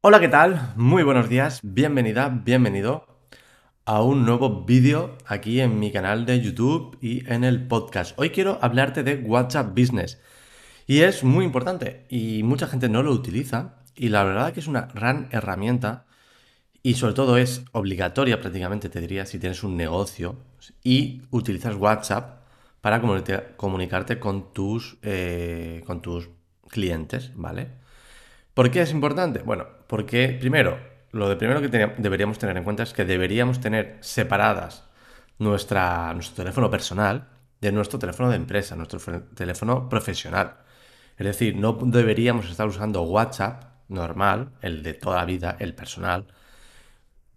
Hola, ¿qué tal? Muy buenos días, bienvenida, bienvenido a un nuevo vídeo aquí en mi canal de YouTube y en el podcast. Hoy quiero hablarte de WhatsApp Business y es muy importante y mucha gente no lo utiliza y la verdad que es una gran herramienta y sobre todo es obligatoria prácticamente, te diría, si tienes un negocio y utilizas WhatsApp para comunicarte con tus, eh, con tus clientes, ¿vale? ¿Por qué es importante? Bueno, porque primero, lo de primero que deberíamos tener en cuenta es que deberíamos tener separadas nuestra, nuestro teléfono personal de nuestro teléfono de empresa, nuestro teléfono profesional. Es decir, no deberíamos estar usando WhatsApp normal, el de toda la vida, el personal,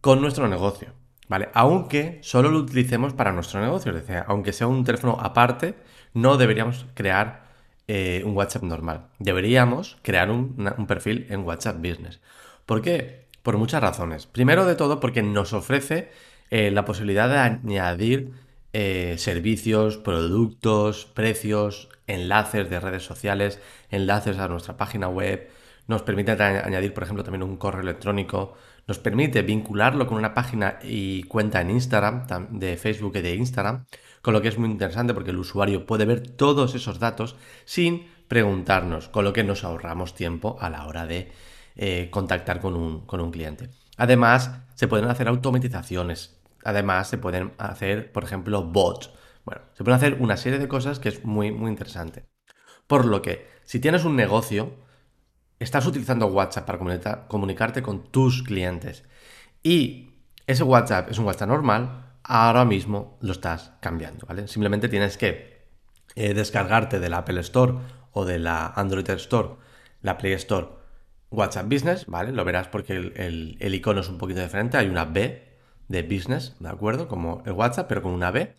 con nuestro negocio. ¿Vale? Aunque solo lo utilicemos para nuestro negocio, es decir, aunque sea un teléfono aparte, no deberíamos crear eh, un WhatsApp normal. Deberíamos crear un, perfil en WhatsApp Business. ¿Por qué? Por muchas razones. Primero de todo porque nos ofrece eh, la posibilidad de añadir eh, servicios, productos, precios, enlaces de redes sociales, enlaces a nuestra página web. Nos permite añadir, por ejemplo, también un correo electrónico. Nos permite vincularlo con una página y cuenta en Instagram, de Facebook y de Instagram con lo que es muy interesante porque el usuario puede ver todos esos datos sin preguntarnos, con lo que nos ahorramos tiempo a la hora de eh, contactar con un, con un cliente. Además, se pueden hacer automatizaciones, además se pueden hacer, por ejemplo, bots. Bueno, se pueden hacer una serie de cosas que es muy, muy interesante. Por lo que, si tienes un negocio, estás utilizando WhatsApp para comunicarte con tus clientes y ese WhatsApp es un WhatsApp normal, ahora mismo lo estás cambiando, ¿vale? Simplemente tienes que eh, descargarte de la Apple Store o de la Android Store, la Play Store, WhatsApp Business, ¿vale? Lo verás porque el, icono es un poquito diferente, hay una B de Business, ¿de acuerdo? Como el WhatsApp, pero con una B.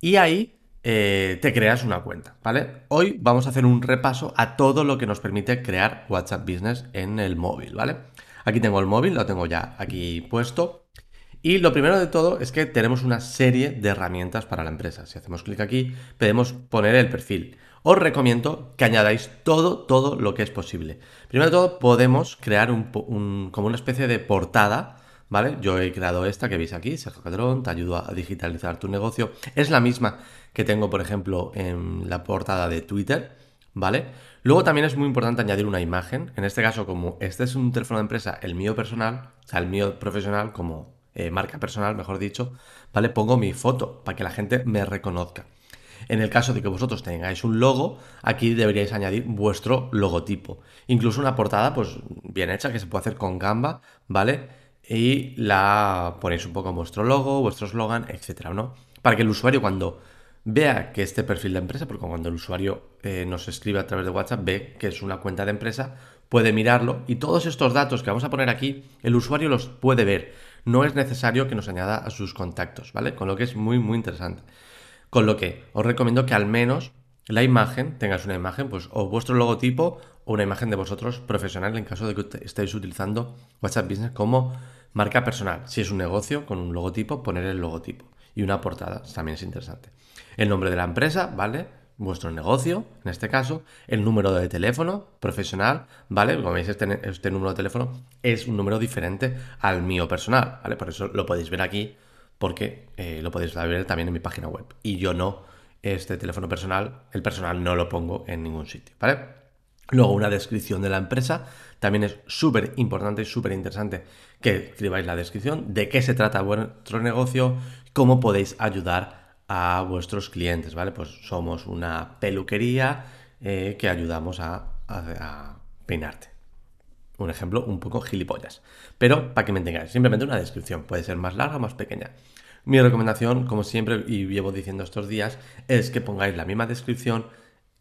Y ahí eh, te creas una cuenta, ¿vale? Hoy vamos a hacer un repaso a todo lo que nos permite crear WhatsApp Business en el móvil, ¿vale? Aquí tengo el móvil, lo tengo ya aquí puesto. Y lo primero de todo es que tenemos una serie de herramientas para la empresa. Si hacemos clic aquí, podemos poner el perfil. Os recomiendo que añadáis todo, todo lo que es posible. Primero de todo, podemos crear como una especie de portada, ¿vale? Yo he creado esta que veis aquí, Sergio Cadrón, te ayuda a digitalizar tu negocio. Es la misma que tengo, por ejemplo, en la portada de Twitter, ¿vale? Luego también es muy importante añadir una imagen. En este caso, como este es un teléfono de empresa, el mío personal, o sea, el mío profesional, como eh, marca personal, mejor dicho, ¿vale? Pongo mi foto para que la gente me reconozca. En el caso de que vosotros tengáis un logo, aquí deberíais añadir vuestro logotipo. Incluso una portada, pues bien hecha, que se puede hacer con Gamba, ¿vale? Y la ponéis un poco vuestro logo, vuestro eslogan, etcétera, ¿no? Para que el usuario cuando vea que este perfil de empresa, porque cuando el usuario eh, nos escribe a través de WhatsApp, ve que es una cuenta de empresa, puede mirarlo y todos estos datos que vamos a poner aquí, el usuario los puede ver no es necesario que nos añada a sus contactos, ¿vale? Con lo que es muy, muy interesante. Con lo que os recomiendo que al menos la imagen, tengas una imagen, pues o vuestro logotipo o una imagen de vosotros profesional en caso de que estéis utilizando WhatsApp Business como marca personal. Si es un negocio con un logotipo, poner el logotipo. Y una portada, también es interesante. El nombre de la empresa, ¿vale? Vuestro negocio, en este caso, el número de teléfono profesional, ¿vale? Como veis, este, este, número de teléfono es un número diferente al mío personal, ¿vale? Por eso lo podéis ver aquí, porque eh, lo podéis ver también en mi página web. Y yo no, este teléfono personal, el personal no lo pongo en ningún sitio, ¿vale? Luego una descripción de la empresa, también es súper importante y súper interesante que escribáis la descripción, de qué se trata vuestro negocio, cómo podéis ayudar a vuestros clientes, ¿vale? Pues somos una peluquería eh, que ayudamos a, peinarte. Un ejemplo un poco gilipollas. Pero para que me entengáis, simplemente una descripción. Puede ser más larga o más pequeña. Mi recomendación, como siempre y llevo diciendo estos días, es que pongáis la misma descripción,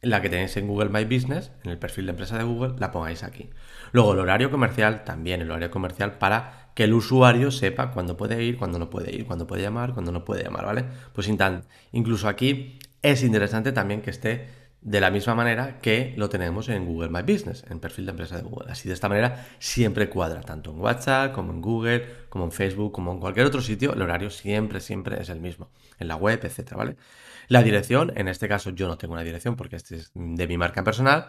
la que tenéis en Google My Business, en el perfil de empresa de Google, la pongáis aquí. Luego el horario comercial, también el horario comercial para que el usuario sepa cuándo puede ir, cuándo no puede ir, cuándo puede llamar, cuándo no puede llamar, ¿vale? Pues incluso aquí es interesante también que esté de la misma manera que lo tenemos en Google My Business, en perfil de empresa de Google. Así de esta manera siempre cuadra, tanto en WhatsApp como en Google, como en Facebook, como en cualquier otro sitio, el horario siempre, siempre es el mismo, en la web, etcétera, ¿vale? La dirección, en este caso yo no tengo una dirección porque este es de mi marca personal,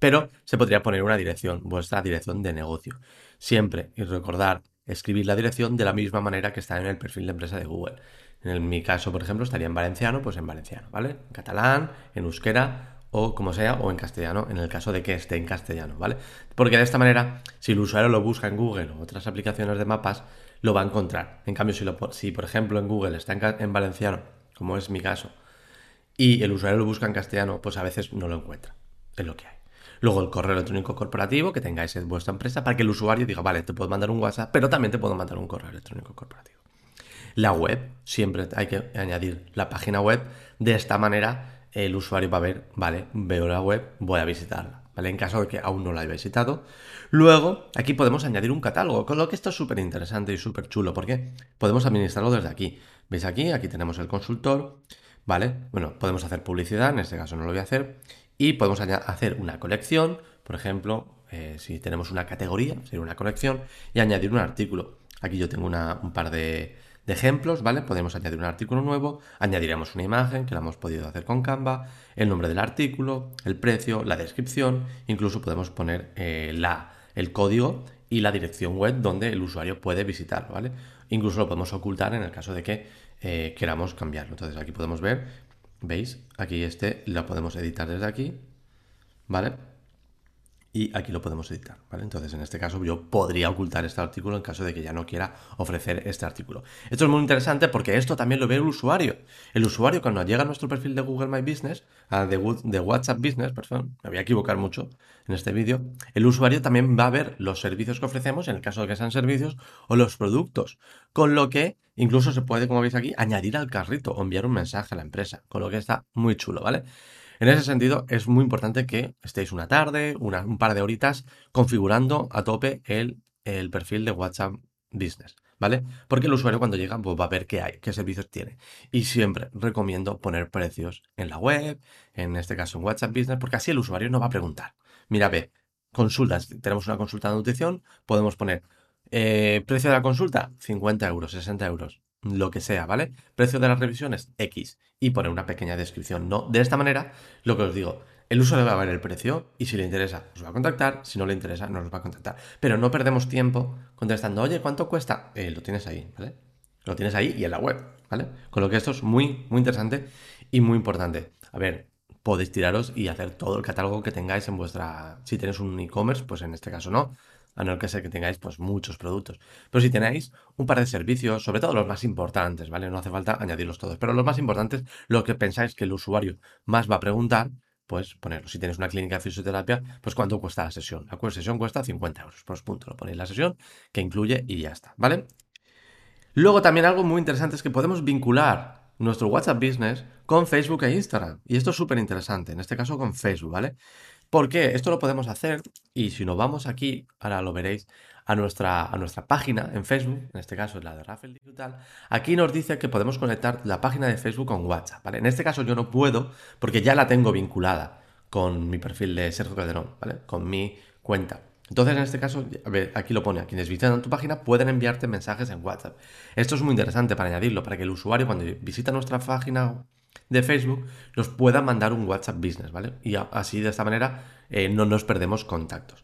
pero se podría poner una dirección, vuestra dirección de negocio. siempre, y recordar, escribir la dirección de la misma manera que está en el perfil de empresa de Google. En mi caso, por ejemplo, estaría en valenciano, pues en valenciano, ¿vale? En catalán, en euskera o como sea, o en castellano, en el caso de que esté en castellano, ¿vale? Porque de esta manera, si el usuario lo busca en Google o otras aplicaciones de mapas, lo va a encontrar. En cambio, si, lo, si por ejemplo en Google está en, valenciano, como es mi caso, y el usuario lo busca en castellano, pues a veces no lo encuentra. Es lo que hay. Luego el correo electrónico corporativo que tengáis en vuestra empresa para que el usuario diga, vale, te puedo mandar un WhatsApp, pero también te puedo mandar un correo electrónico corporativo. La web, siempre hay que añadir la página web. De esta manera el usuario va a ver, vale, veo la web, voy a visitarla. ¿Vale? En caso de que aún no la haya visitado. Luego, aquí podemos añadir un catálogo, con lo que esto es súper interesante y súper chulo, porque podemos administrarlo desde aquí. ¿Veis aquí? Aquí tenemos el consultor, ¿vale? Bueno, podemos hacer publicidad, en este caso no lo voy a hacer, y podemos hacer una colección, por ejemplo, eh, si tenemos una categoría, sería una colección, y añadir un artículo. Aquí yo tengo un par de, ejemplos, ¿vale? Podemos añadir un artículo nuevo, añadiremos una imagen que la hemos podido hacer con Canva, el nombre del artículo, el precio, la descripción, incluso podemos poner eh, la, el código y la dirección web donde el usuario puede visitarlo, ¿vale? Incluso lo podemos ocultar en el caso de que eh, queramos cambiarlo. Entonces aquí podemos ver ¿Veis? Aquí este lo podemos editar desde aquí, ¿vale? Y aquí lo podemos editar, ¿vale? Entonces, en este caso, yo podría ocultar este artículo en caso de que ya no quiera ofrecer este artículo. Esto es muy interesante porque esto también lo ve el usuario. El usuario, cuando llega a nuestro perfil de Google My Business, de, WhatsApp Business, perdón, me voy a equivocar mucho en este vídeo, el usuario también va a ver los servicios que ofrecemos, en el caso de que sean servicios, o los productos. Con lo que incluso se puede, como veis aquí, añadir al carrito o enviar un mensaje a la empresa. Con lo que está muy chulo, ¿vale? En ese sentido, es muy importante que estéis una tarde, un par de horitas, configurando a tope el, perfil de WhatsApp Business. ¿vale? Porque el usuario cuando llega pues, va a ver qué hay, qué servicios tiene. Y siempre recomiendo poner precios en la web, en este caso en WhatsApp Business, porque así el usuario no va a preguntar. Mira, ve, consultas, tenemos una consulta de nutrición, podemos poner eh, precio de la consulta, 50 euros, 60 euros lo que sea, ¿vale? Precio de las revisiones, X. Y poner una pequeña descripción. No, de esta manera, lo que os digo, el usuario va a ver el precio y si le interesa, os va a contactar. Si no le interesa, no nos va a contactar. Pero no perdemos tiempo contestando, oye, ¿cuánto cuesta? Eh, lo tienes ahí, ¿vale? Lo tienes ahí y en la web, ¿vale? Con lo que esto es muy, muy interesante y muy importante. A ver, podéis tiraros y hacer todo el catálogo que tengáis en vuestra... Si tenéis un e-commerce, pues en este caso no a no que ser que tengáis pues muchos productos. Pero si tenéis un par de servicios, sobre todo los más importantes, ¿vale? No hace falta añadirlos todos, pero los más importantes, lo que pensáis que el usuario más va a preguntar, pues ponerlo. Si tienes una clínica de fisioterapia, pues cuánto cuesta la sesión. La sesión cuesta 50 euros, pues punto, lo ponéis la sesión que incluye y ya está, ¿vale? Luego también algo muy interesante es que podemos vincular nuestro WhatsApp Business con Facebook e Instagram. Y esto es súper interesante, en este caso con Facebook, ¿vale? ¿Por qué? Esto lo podemos hacer y si nos vamos aquí, ahora lo veréis, a nuestra, a nuestra página en Facebook, en este caso es la de Rafael Digital, aquí nos dice que podemos conectar la página de Facebook con WhatsApp. En este caso yo no puedo porque ya la tengo vinculada con mi perfil de Sergio Calderón, ¿vale? Con mi cuenta. Entonces, en este caso, aquí lo pone, a quienes visitan tu página pueden enviarte mensajes en WhatsApp. Esto es muy interesante para añadirlo, para que el usuario cuando visita nuestra página de Facebook nos pueda mandar un WhatsApp Business, ¿vale? Y así de esta manera eh, no nos perdemos contactos.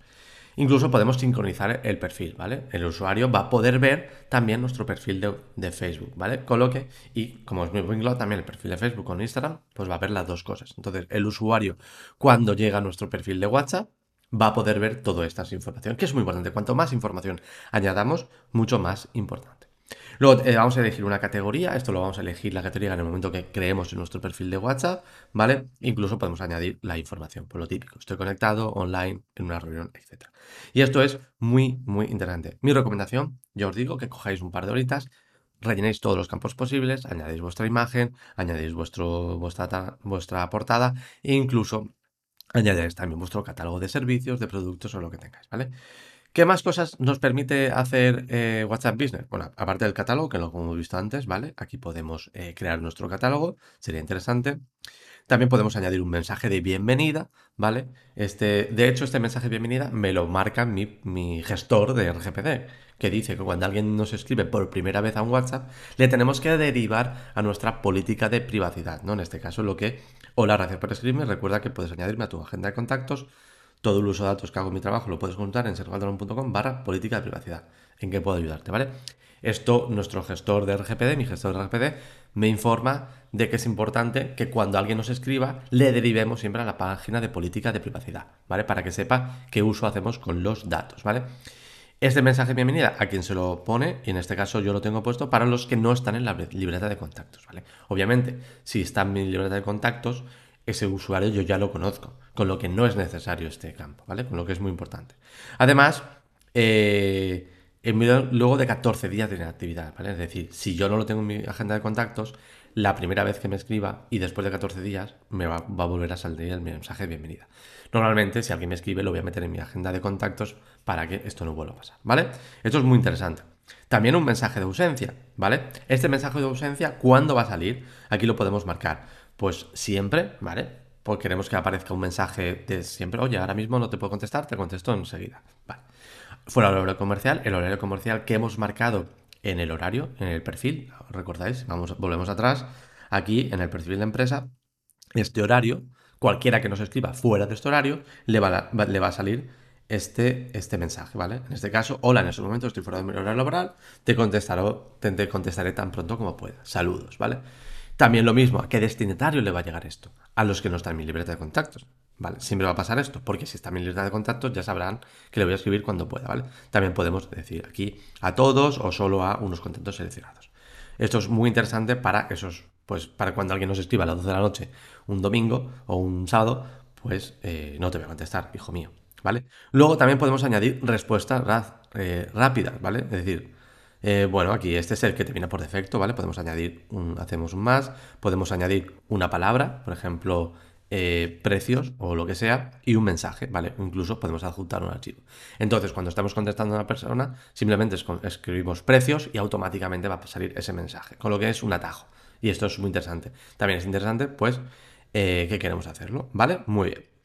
Incluso podemos sincronizar el perfil, ¿vale? El usuario va a poder ver también nuestro perfil de, Facebook, ¿vale? Coloque y como es muy vinculado también el perfil de Facebook con Instagram, pues va a ver las dos cosas. Entonces, el usuario cuando llega a nuestro perfil de WhatsApp va a poder ver toda esta información, que es muy importante. Cuanto más información añadamos, mucho más importante. Luego eh, vamos a elegir una categoría, esto lo vamos a elegir la categoría en el momento que creemos en nuestro perfil de WhatsApp, ¿vale? Incluso podemos añadir la información, por lo típico, estoy conectado, online, en una reunión, etc. Y esto es muy, muy interesante. Mi recomendación, yo os digo que cojáis un par de horitas, rellenéis todos los campos posibles, añadéis vuestra imagen, añadéis vuestro, vuestra, vuestra portada e incluso añadéis también vuestro catálogo de servicios, de productos o lo que tengáis, ¿vale? ¿Qué más cosas nos permite hacer eh, WhatsApp Business? Bueno, aparte del catálogo, que lo hemos visto antes, ¿vale? Aquí podemos eh, crear nuestro catálogo, sería interesante. También podemos añadir un mensaje de bienvenida, ¿vale? Este, de hecho, este mensaje de bienvenida me lo marca mi, gestor de RGPD, que dice que cuando alguien nos escribe por primera vez a un WhatsApp, le tenemos que derivar a nuestra política de privacidad, ¿no? En este caso, lo que, hola, gracias por escribirme, recuerda que puedes añadirme a tu agenda de contactos todo el uso de datos que hago en mi trabajo lo puedes consultar en sergaldalón.com barra política de privacidad. ¿En qué puedo ayudarte? ¿Vale? Esto, nuestro gestor de RGPD, mi gestor de RGPD, me informa de que es importante que cuando alguien nos escriba, le derivemos siempre a la página de política de privacidad, ¿vale? Para que sepa qué uso hacemos con los datos, ¿vale? Este mensaje de bienvenida a quien se lo pone, y en este caso yo lo tengo puesto para los que no están en la libreta de contactos, ¿vale? Obviamente, si está en mi libreta de contactos, ese usuario yo ya lo conozco, con lo que no es necesario este campo, ¿vale? Con lo que es muy importante. Además, eh, luego de 14 días de inactividad, ¿vale? Es decir, si yo no lo tengo en mi agenda de contactos, la primera vez que me escriba y después de 14 días me va, a volver a salir el mensaje de bienvenida. Normalmente, si alguien me escribe, lo voy a meter en mi agenda de contactos para que esto no vuelva a pasar, ¿vale? Esto es muy interesante. También un mensaje de ausencia, ¿vale? Este mensaje de ausencia, ¿cuándo va a salir? Aquí lo podemos marcar. Pues siempre, ¿vale? Pues queremos que aparezca un mensaje de siempre, oye, ahora mismo no te puedo contestar, te contesto enseguida. Vale. Fuera del horario comercial, el horario comercial que hemos marcado en el horario, en el perfil, ¿recordáis? Vamos, volvemos atrás, aquí en el perfil de empresa, este horario, cualquiera que nos escriba fuera de este horario, le va, a, le va a salir este, este mensaje, ¿vale? En este caso, hola, en este momento estoy fuera de mi horario laboral, te contestaré, te contestaré tan pronto como pueda. Saludos, ¿vale? También lo mismo, ¿a qué destinatario le va a llegar esto? A los que no están en mi libreta de contactos. ¿Vale? Siempre va a pasar esto, porque si está en mi lista de contactos ya sabrán que le voy a escribir cuando pueda, ¿vale? También podemos decir aquí a todos o solo a unos contentos seleccionados. Esto es muy interesante para esos, pues para cuando alguien nos escriba a las 12 de la noche un domingo o un sábado, pues eh, no te voy a contestar, hijo mío, ¿vale? Luego también podemos añadir respuestas eh, rápidas, ¿vale? Es decir, eh, bueno, aquí este es el que te viene por defecto, ¿vale? Podemos añadir, un, hacemos un más, podemos añadir una palabra, por ejemplo, eh, precios o lo que sea y un mensaje, ¿vale? Incluso podemos adjuntar un archivo. Entonces, cuando estamos contestando a una persona, simplemente escribimos precios y automáticamente va a salir ese mensaje, con lo que es un atajo. Y esto es muy interesante. También es interesante, pues, eh, que queremos hacerlo, ¿vale? Muy bien.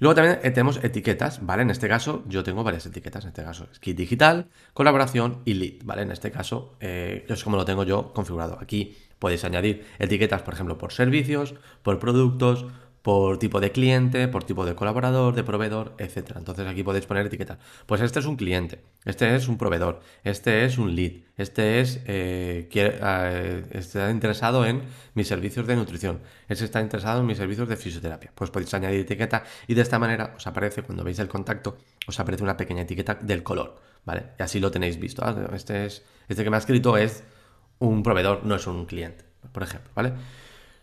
Luego también eh, tenemos etiquetas, ¿vale? En este caso yo tengo varias etiquetas, en este caso es kit digital, colaboración y lead, ¿vale? En este caso es como lo tengo yo configurado. Aquí podéis añadir etiquetas, por ejemplo, por servicios, por productos, por tipo de cliente, por tipo de colaborador, de proveedor, etc. Entonces aquí podéis poner etiquetas. Pues este es un cliente, este es un proveedor, este es un lead, este es eh, eh, está interesado en mis servicios de nutrición, este está interesado en mis servicios de fisioterapia. Pues podéis añadir etiqueta y de esta manera os aparece cuando veis el contacto, os aparece una pequeña etiqueta del color, ¿vale? Y así lo tenéis visto. Ah, este es este que me ha escrito es un proveedor, no es un cliente, por ejemplo, ¿vale?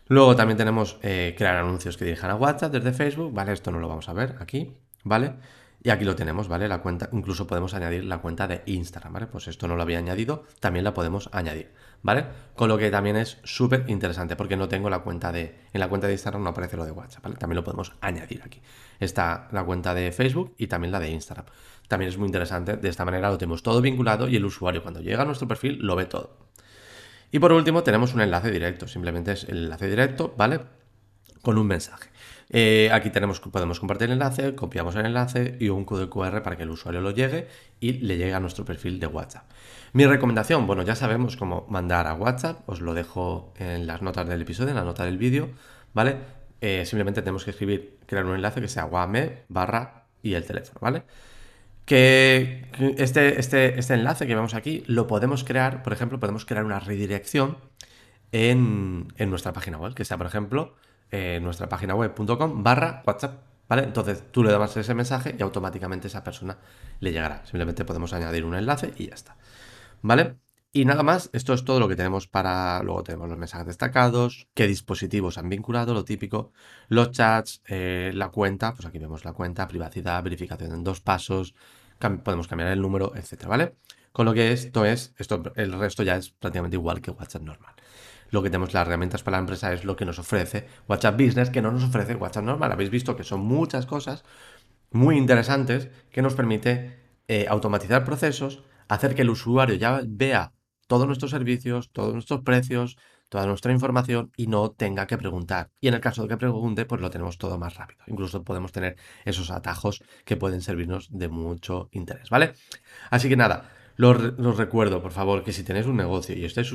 Luego también tenemos eh, crear anuncios que dirijan a WhatsApp desde Facebook, ¿vale? Esto no lo vamos a ver aquí, ¿vale? Y aquí lo tenemos, ¿vale? La cuenta, incluso podemos añadir la cuenta de Instagram, ¿vale? Pues esto no lo había añadido, también la podemos añadir, ¿vale? Con lo que también es súper interesante, porque no tengo la cuenta de, en la cuenta de Instagram no aparece lo de WhatsApp, ¿vale? También lo podemos añadir aquí. Está la cuenta de Facebook y también la de Instagram. También es muy interesante, de esta manera lo tenemos todo vinculado y el usuario cuando llega a nuestro perfil lo ve todo. Y por último tenemos un enlace directo, simplemente es el enlace directo, ¿vale? Con un mensaje. Eh, aquí tenemos, podemos compartir el enlace, copiamos el enlace y un código QR para que el usuario lo llegue y le llegue a nuestro perfil de WhatsApp. Mi recomendación, bueno, ya sabemos cómo mandar a WhatsApp, os lo dejo en las notas del episodio, en la nota del vídeo, ¿vale? Eh, simplemente tenemos que escribir, crear un enlace que sea WAME barra y el teléfono, ¿vale? Que este, este, este enlace que vemos aquí lo podemos crear, por ejemplo, podemos crear una redirección en, nuestra página web, que sea, por ejemplo, en nuestra página web.com barra WhatsApp. ¿Vale? Entonces tú le das ese mensaje y automáticamente esa persona le llegará. Simplemente podemos añadir un enlace y ya está. ¿Vale? Y nada más, esto es todo lo que tenemos para. Luego tenemos los mensajes destacados, qué dispositivos han vinculado, lo típico, los chats, eh, la cuenta, pues aquí vemos la cuenta, privacidad, verificación en dos pasos, podemos cambiar el número, etcétera, ¿vale? Con lo que esto es, esto, el resto ya es prácticamente igual que WhatsApp normal. Lo que tenemos las herramientas para la empresa es lo que nos ofrece WhatsApp Business, que no nos ofrece WhatsApp normal. Habéis visto que son muchas cosas muy interesantes que nos permite eh, automatizar procesos, hacer que el usuario ya vea todos nuestros servicios, todos nuestros precios, toda nuestra información y no tenga que preguntar. Y en el caso de que pregunte, pues lo tenemos todo más rápido. Incluso podemos tener esos atajos que pueden servirnos de mucho interés, ¿vale? Así que nada, los, recuerdo, por favor, que si tenéis un negocio y estáis,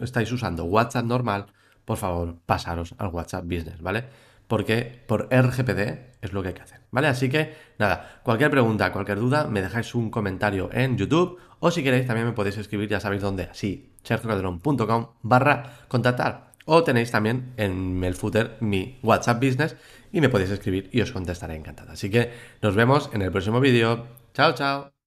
estáis usando WhatsApp normal, por favor, pasaros al WhatsApp Business, ¿vale? porque por RGPD es lo que hay que hacer, ¿vale? Así que nada, cualquier pregunta, cualquier duda, me dejáis un comentario en YouTube o si queréis también me podéis escribir, ya sabéis dónde, así, sergiocalderón.com barra contactar. O tenéis también en el footer mi WhatsApp Business y me podéis escribir y os contestaré encantado. Así que nos vemos en el próximo vídeo. Chao, chao.